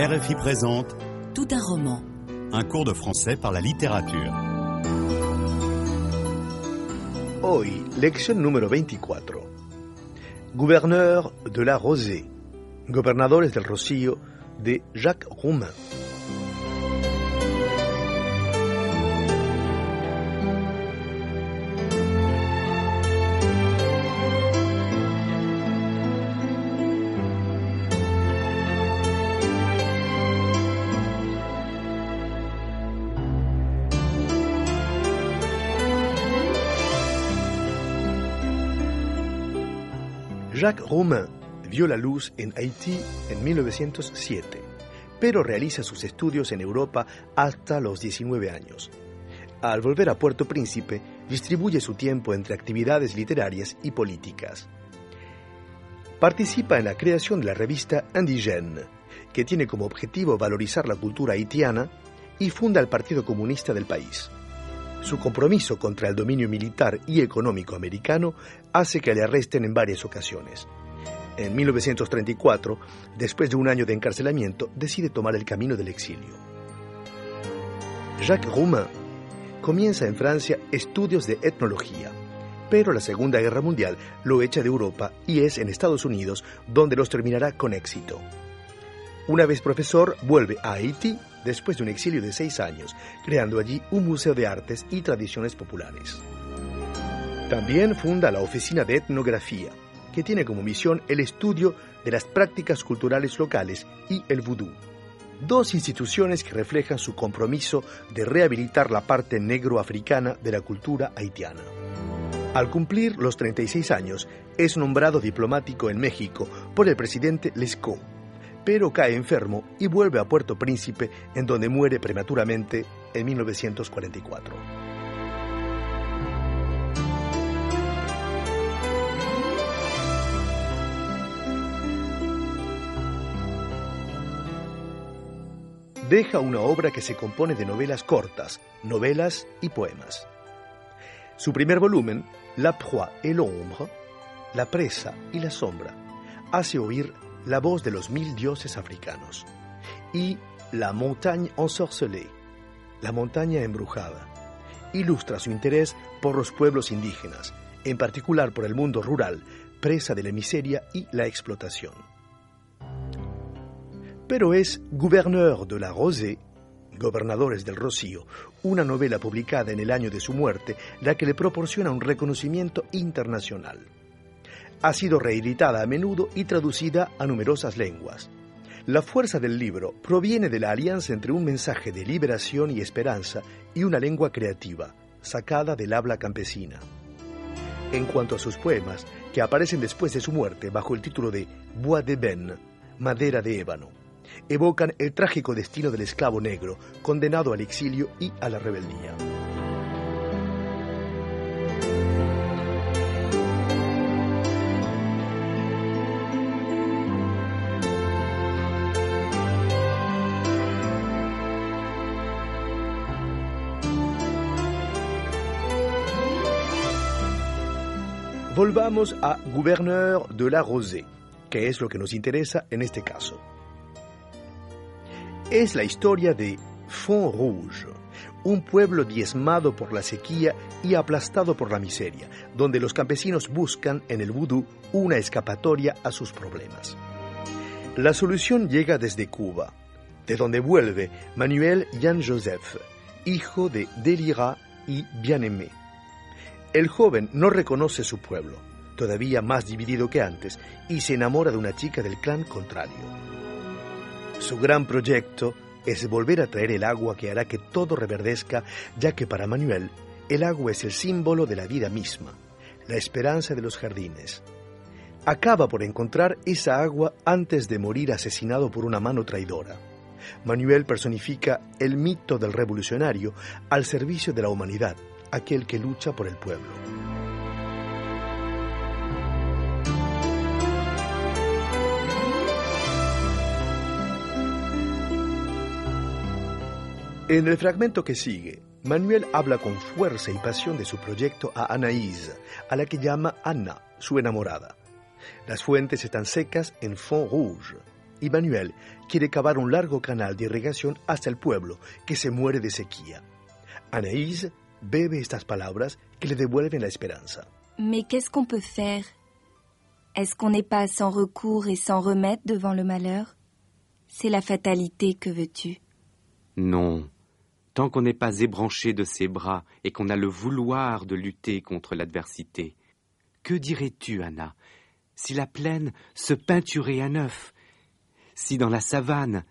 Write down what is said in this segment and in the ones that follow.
RFI présente Tout un roman. un cours de français par la littérature. Hoy, lección número 24. Gouverneur de la Rosée. Gobernadores del Rocío de Jacques Roumain. Jacques Roumain vio la luz en Haití en 1907, pero realiza sus estudios en Europa hasta los 19 años. Al volver a Puerto Príncipe, distribuye su tiempo entre actividades literarias y políticas. Participa en la creación de la revista Indigène, que tiene como objetivo valorizar la cultura haitiana, y funda el Partido Comunista del país. Su compromiso contra el dominio militar y económico americano hace que le arresten en varias ocasiones. En 1934, después de un año de encarcelamiento, decide tomar el camino del exilio. Jacques Roumain comienza en Francia estudios de etnología, pero la Segunda Guerra Mundial lo echa de Europa y es en Estados Unidos donde los terminará con éxito. Una vez profesor, vuelve a Haití después de un exilio de seis años, creando allí un museo de artes y tradiciones populares. También funda la Oficina de Etnografía, que tiene como misión el estudio de las prácticas culturales locales y el vudú. Dos instituciones que reflejan su compromiso de rehabilitar la parte negro-africana de la cultura haitiana. Al cumplir los 36 años, es nombrado diplomático en México por el presidente Lescaut pero cae enfermo y vuelve a Puerto Príncipe, en donde muere prematuramente en 1944. Deja una obra que se compone de novelas cortas, novelas y poemas. Su primer volumen, La proie et l'ombre, La presa y la sombra, hace oír la voz de los mil dioses africanos, y La montagne ensorcelée, la montaña embrujada, ilustra su interés por los pueblos indígenas, en particular por el mundo rural, presa de la miseria y la explotación. Pero es Gouverneur de la Rosée, Gobernadores del Rocío, una novela publicada en el año de su muerte, la que le proporciona un reconocimiento internacional ha sido reeditada a menudo y traducida a numerosas lenguas. La fuerza del libro proviene de la alianza entre un mensaje de liberación y esperanza y una lengua creativa, sacada del habla campesina. En cuanto a sus poemas, que aparecen después de su muerte bajo el título de Bois de Ben, Madera de Ébano, evocan el trágico destino del esclavo negro, condenado al exilio y a la rebeldía. Volvamos a Gouverneur de la Rosée, que es lo que nos interesa en este caso. Es la historia de Font Rouge, un pueblo diezmado por la sequía y aplastado por la miseria, donde los campesinos buscan en el vudú una escapatoria a sus problemas. La solución llega desde Cuba, de donde vuelve Manuel Jean Joseph, hijo de Delira y Bien-Aimé. El joven no reconoce su pueblo, todavía más dividido que antes, y se enamora de una chica del clan contrario. Su gran proyecto es volver a traer el agua que hará que todo reverdezca, ya que para Manuel el agua es el símbolo de la vida misma, la esperanza de los jardines. Acaba por encontrar esa agua antes de morir asesinado por una mano traidora. Manuel personifica el mito del revolucionario al servicio de la humanidad, aquel que lucha por el pueblo. En el fragmento que sigue, Manuel habla con fuerza y pasión de su proyecto a Anaïs, a la que llama Anna, su enamorada. Las fuentes están secas en Font Rouge, y Manuel quiere cavar un largo canal de irrigación hasta el pueblo, que se muere de sequía. Anaïs bebe estas palabras que le devuelven la esperanza. Mais qu'est-ce qu'on peut faire? Est-ce qu'on n'est pas sans recours et sans remède devant le malheur? C'est la fatalité, que veux-tu? Non. Tant qu'on n'est pas ébranché de ses bras et qu'on a le vouloir de lutter contre l'adversité. Que dirais-tu, Anna, si la plaine se peinturait à neuf Si dans la savane,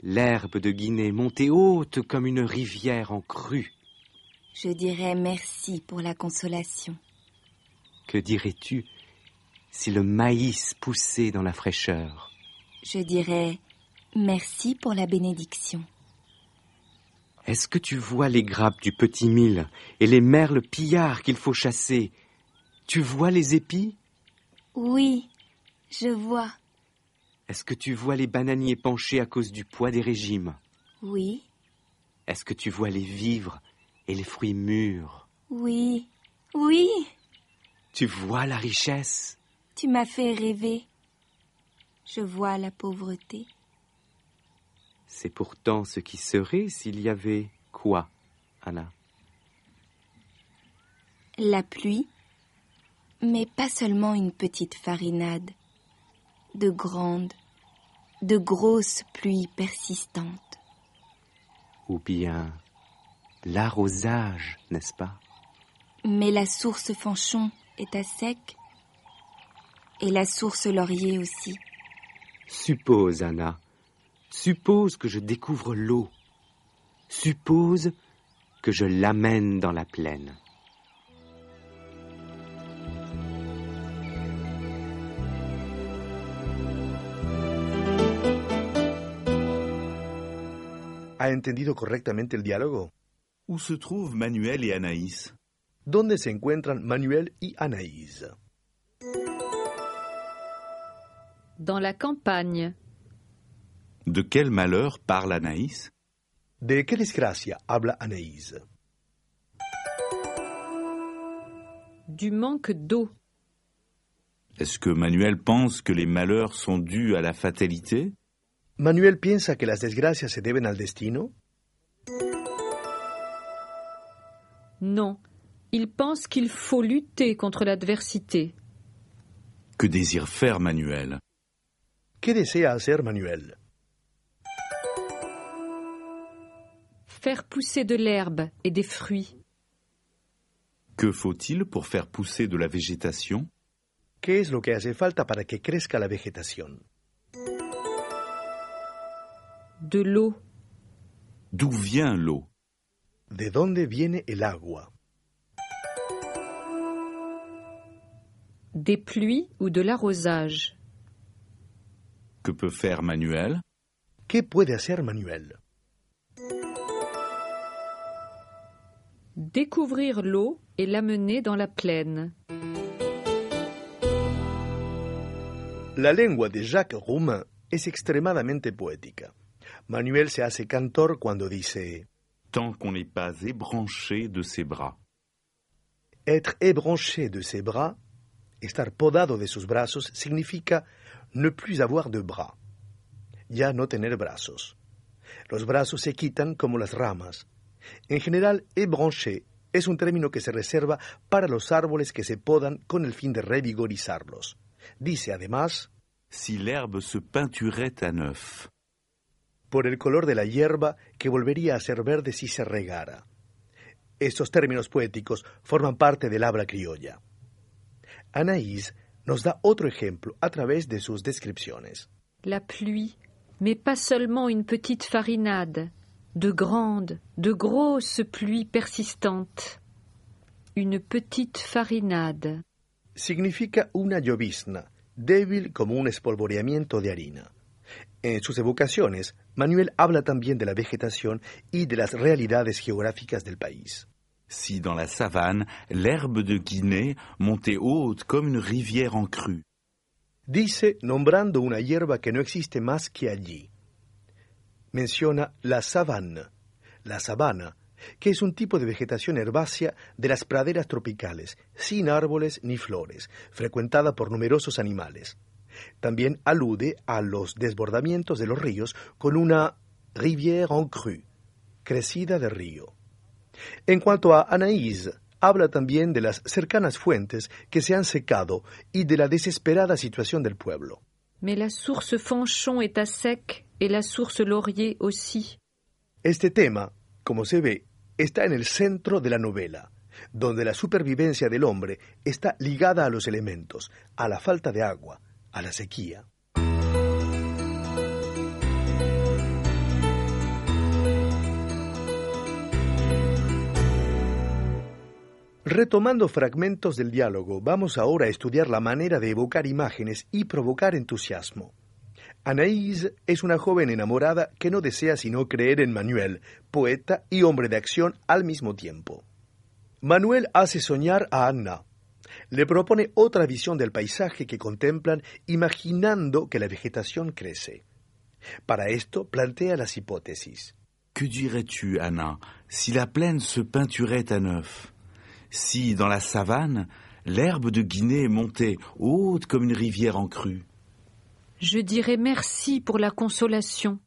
l'herbe de Guinée montait haute comme une rivière en crue Je dirais merci pour la consolation. Que dirais-tu si le maïs poussait dans la fraîcheur? Je dirais merci pour la bénédiction. Est-ce que tu vois les grappes du petit mille et les merles pillards qu'il faut chasser? Tu vois les épis? Oui, je vois. Est-ce que tu vois les bananiers penchés à cause du poids des régimes? Oui, Est-ce que tu vois les vivres et les fruits mûrs oui, oui. Tu vois la richesse Tu m'as fait rêver. Je vois la pauvreté. C'est pourtant ce qui serait s'il y avait quoi, Anna? La pluie, mais pas seulement une petite farinade. De grandes, de grosses pluies persistantes. Ou bien l'arrosage, n'est-ce pas? Mais la source Fanchon est à sec. Et la source Laurier aussi. Suppose, Anna, suppose que je découvre l'eau. Suppose que je l'amène dans la plaine. ¿Ha entendido correctamente el diálogo? Où se trouvent Manuel et Anaïs? ¿Dónde se encuentran Manuel y Anaïs? Dans la campagne, De quel malheur parle Anaïs? ¿De qué desgracia habla Anaïs? du manque d'eau, Est-ce que Manuel pense que les malheurs sont dus à la fatalité? ¿Manuel piensa que las desgracias se deben al destino? Non. Il pense qu'il faut lutter contre l'adversité. Que désire faire Manuel? ¿Qué desea hacer Manuel? Faire pousser de l'herbe et des fruits. Que faut-il pour faire pousser de la végétation? ¿Qué es lo que hace falta para que crezca la vegetación? de l'eau, D'où vient l'eau? ¿De dónde viene el agua? des pluies ou de l'arrosage, Que peut faire Manuel? ¿Qué puede hacer Manuel? découvrir l'eau et l'amener dans la plaine, La lengua de Jacques Roumain es extremadamente poética. Manuel se hace cantor cuando dice Tant qu'on n'est pas ébranché de ses bras. Être ébranché de ses bras, estar podado de sus brazos, significa ne plus avoir de bras, ya no tener brazos. Los brazos se quitan como las ramas. En general, ébranché es un término que se reserva para los árboles que se podan con el fin de revigorizarlos. Dice además, Si l'herbe se peinturait à neuf. Por el color de la hierba que volvería a ser verde si se regara. Estos términos poéticos forman parte del habla criolla. Anaïs nos da otro ejemplo a través de sus descripciones. la pluie, mais pas seulement une petite farinade, de grandes, de grosses pluies persistantes. Une petite farinade, Significa una llovizna, débil como un espolvoreamiento de harina. En sus evocaciones, Manuel habla también de la vegetación y de las realidades geográficas del país. Si dans la savane, l'herbe de Guinée montait haute comme une rivière en crue. Dice nombrando una hierba que no existe más que allí. Menciona la sabana, la sabana, que es un tipo de vegetación herbácea de las praderas tropicales, sin árboles ni flores, frecuentada por numerosos animales. También alude a los desbordamientos de los ríos con una rivière en crue, crecida de río. En cuanto a Anaïs, habla también de las cercanas fuentes que se han secado y de la desesperada situación del pueblo. Mais la source Fanchon est à sec et la source Laurier aussi. Este tema, como se ve, está en el centro de la novela, donde la supervivencia del hombre está ligada a los elementos, a la falta de agua, a la sequía. Retomando fragmentos del diálogo, vamos ahora a estudiar la manera de evocar imágenes y provocar entusiasmo. Anaïs es una joven enamorada que no desea sino creer en Manuel, poeta y hombre de acción al mismo tiempo. Manuel hace soñar a Anna. Le propone otra visión del paisaje que contemplan imaginando que la vegetación crece. Para esto plantea las hipótesis. Que dirais-tu, Anna, si la plaine se peinturait à neuf? Si, dans la savane, l'herbe de Guinée montait haute comme une rivière en crue? Je dirais merci pour la consolation.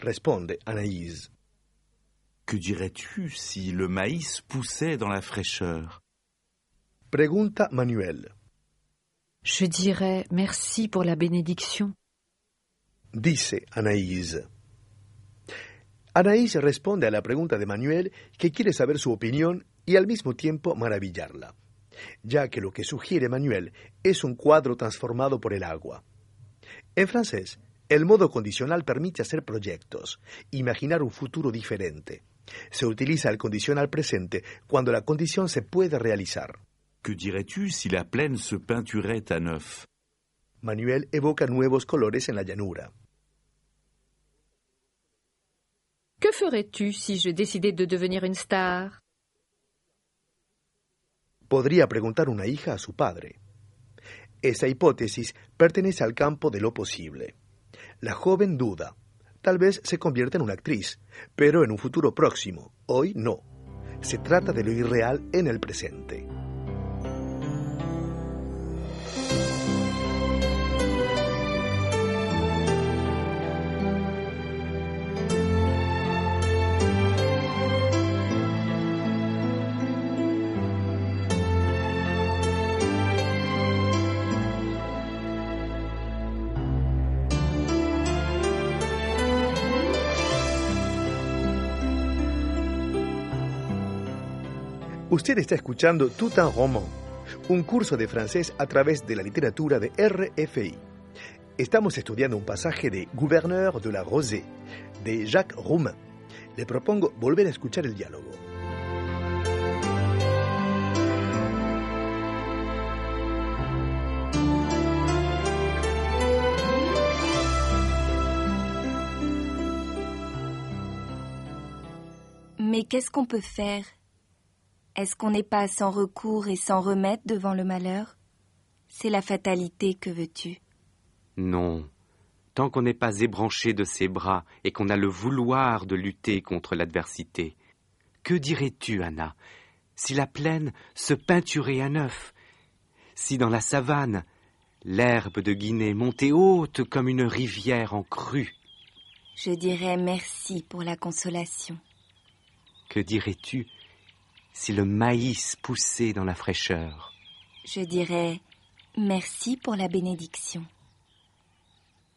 Responde Anaïs. Que dirais-tu si le maïs poussait dans la fraîcheur? Pregunta Manuel. Je dirais merci pour la bénédiction. Dice Anaïs. Anaïs responde a la pregunta de Manuel que quiere saber su opinión y al mismo tiempo maravillarla, ya que lo que sugiere Manuel es un cuadro transformado por el agua. En francés, el modo condicional permite hacer proyectos, imaginar un futuro diferente. Se utiliza el condicional presente cuando la condición se puede realizar. Que dirais-tu si la plaine se peinturait à neuf Manuel evoca nuevos colores en la llanura. Que ferais-tu si je décidais de devenir une star podría preguntar una hija a su padre. Esa hipótesis pertenece al campo de lo posible. La joven duda. Tal vez se convierta en una actriz, pero en un futuro próximo. Hoy no. Se trata de lo irreal en el presente. Usted está escuchando Tout un roman, un curso de francés a través de la literatura de RFI. Estamos estudiando un pasaje de Gouverneur de la Rosée, de Jacques Roumain. Le propongo volver a escuchar el diálogo. Mais qu'est-ce qu'on peut faire Est-ce qu'on n'est pas sans recours et sans remède devant le malheur? C'est la fatalité, que veux-tu? Non. Tant qu'on n'est pas ébranché de ses bras et qu'on a le vouloir de lutter contre l'adversité. Que dirais-tu, Anna, si la plaine se peinturait à neuf Si dans la savane, l'herbe de Guinée montait haute comme une rivière en crue Je dirais merci pour la consolation. Que dirais-tu? Si le maïs poussait dans la fraîcheur. Je dirais merci pour la bénédiction.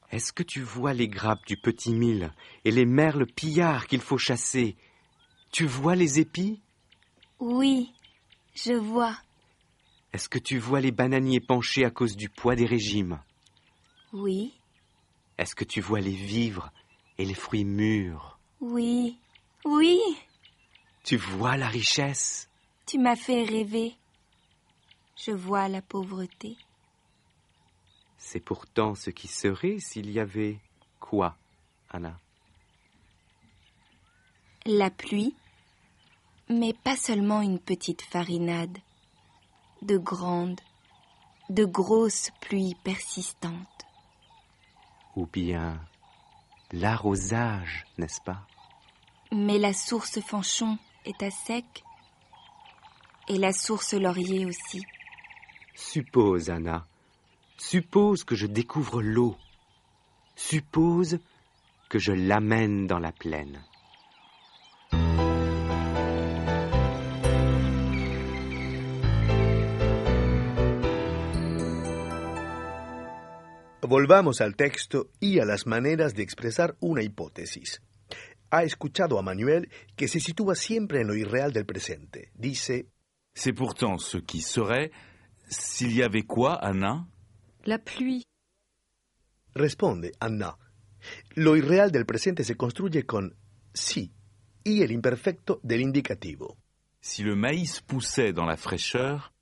Est-ce que tu vois les grappes du petit mille et les merles pillards qu'il faut chasser? Tu vois les épis? Oui, je vois. Est-ce que tu vois les bananiers penchés à cause du poids des régimes? Oui, Est-ce que tu vois les vivres et les fruits mûrs? Oui, oui. Tu vois la richesse Tu m'as fait rêver. Je vois la pauvreté. C'est pourtant ce qui serait s'il y avait quoi, Anna? La pluie, mais pas seulement une petite farinade. De grandes, de grosses pluies persistantes. Ou bien l'arrosage, n'est-ce pas? Mais la source Fanchon est à sec. Et la source Laurier aussi. Suppose, Anna, Suppose que je découvre l'eau. Suppose que je l'amène dans la plaine. Volvamos al texto y a las maneras de expresar una hipótesis. Ha escuchado a Manuel que se sitúa siempre en lo irreal del presente. Dice, C'est pourtant ce qui serait s'il y avait quoi, Anna? La pluie. responde Anna. Lo irreal del presente se construye con si y el imperfecto del indicativo. Si le maïs poussait dans la fraîcheur,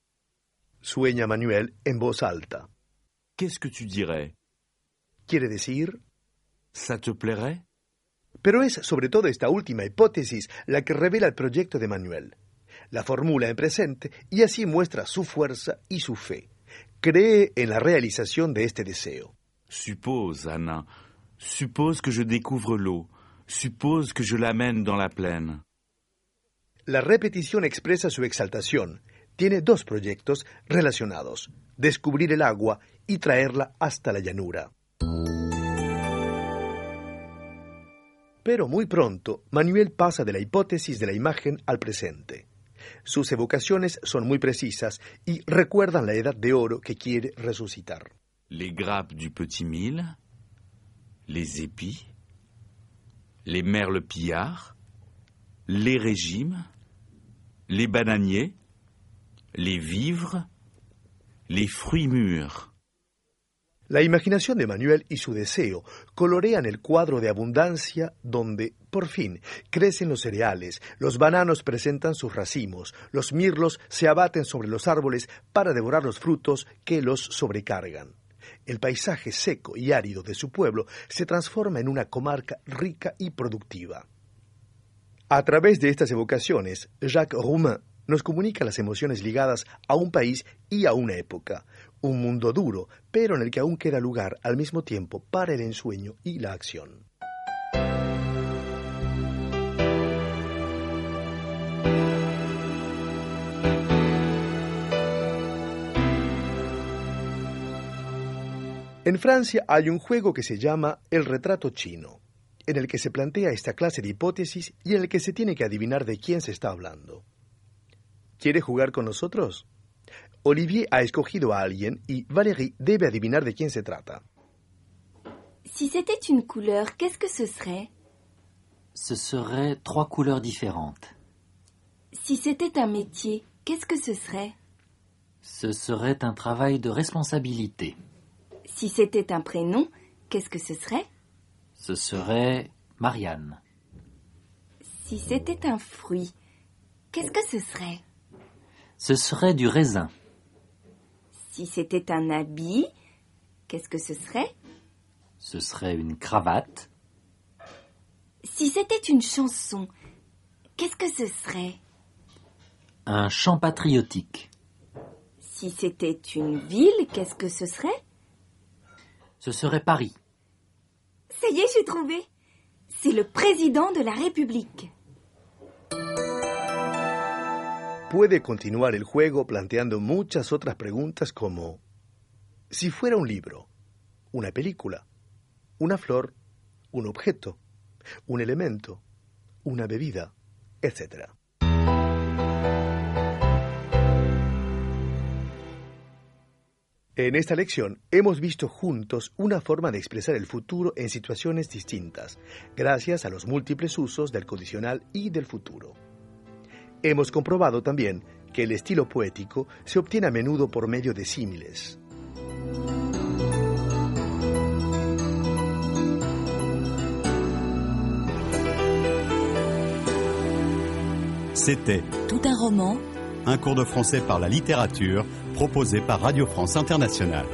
Sueña Manuel en voz alta. qu'est-ce que tu dirais? Quiere decir, Ça te plairait? Pero es sobre todo esta última hipótesis la que revela el proyecto de Manuel. La formula en presente y así muestra su fuerza y su fe. Cree en la realización de este deseo. Suppose, Anna, suppose que je découvre l'eau, suppose que je l'amène dans la plaine. La repetición expresa su exaltación. Tiene dos proyectos relacionados, descubrir el agua y traerla hasta la llanura. Pero muy pronto, Manuel pasa de la hipótesis de la imagen al presente. Sus evocaciones son muy precisas y recuerdan la edad de oro que quiere resucitar. Les grappes du petit mille, les épis, les merles pillards, les régimes, les bananiers, les vivres, les fruits mûrs. La imaginación de Manuel y su deseo colorean el cuadro de abundancia donde, por fin, crecen los cereales, los bananos presentan sus racimos, los mirlos se abaten sobre los árboles para devorar los frutos que los sobrecargan. El paisaje seco y árido de su pueblo se transforma en una comarca rica y productiva. A través de estas evocaciones, Jacques Roumain nos comunica las emociones ligadas a un país y a una época, un mundo duro, pero en el que aún queda lugar al mismo tiempo para el ensueño y la acción. En Francia hay un juego que se llama el retrato chino, en el que se plantea esta clase de hipótesis y en el que se tiene que adivinar de quién se está hablando. ¿Quiere jugar con nosotros? Olivier ha escogido a alguien y Valérie debe adivinar de quién se trata. Si c'était une couleur, qu'est-ce que ce serait? Ce seraient trois couleurs différentes. Si c'était un métier, qu'est-ce que ce serait? Ce serait un travail de responsabilité. Si c'était un prénom, qu'est-ce que ce serait? Ce serait Marianne. Si c'était un fruit, qu'est-ce que ce serait? Ce serait du raisin. Si c'était un habit, qu'est-ce que ce serait? Ce serait une cravate. Si c'était une chanson, qu'est-ce que ce serait? Un chant patriotique. Si c'était une ville, qu'est-ce que ce serait? Ce serait Paris. Ça y est, j'ai trouvé. C'est le président de la République. Puede continuar el juego planteando muchas otras preguntas como si fuera un libro, una película, una flor, un objeto, un elemento, una bebida, etc. En esta lección hemos visto juntos una forma de expresar el futuro en situaciones distintas, gracias a los múltiples usos del condicional y del futuro. Hemos comprobado también que el estilo poético se obtiene a menudo por medio de símiles. C'était Tout un roman, un cours de français par la littérature proposé par Radio France Internationale.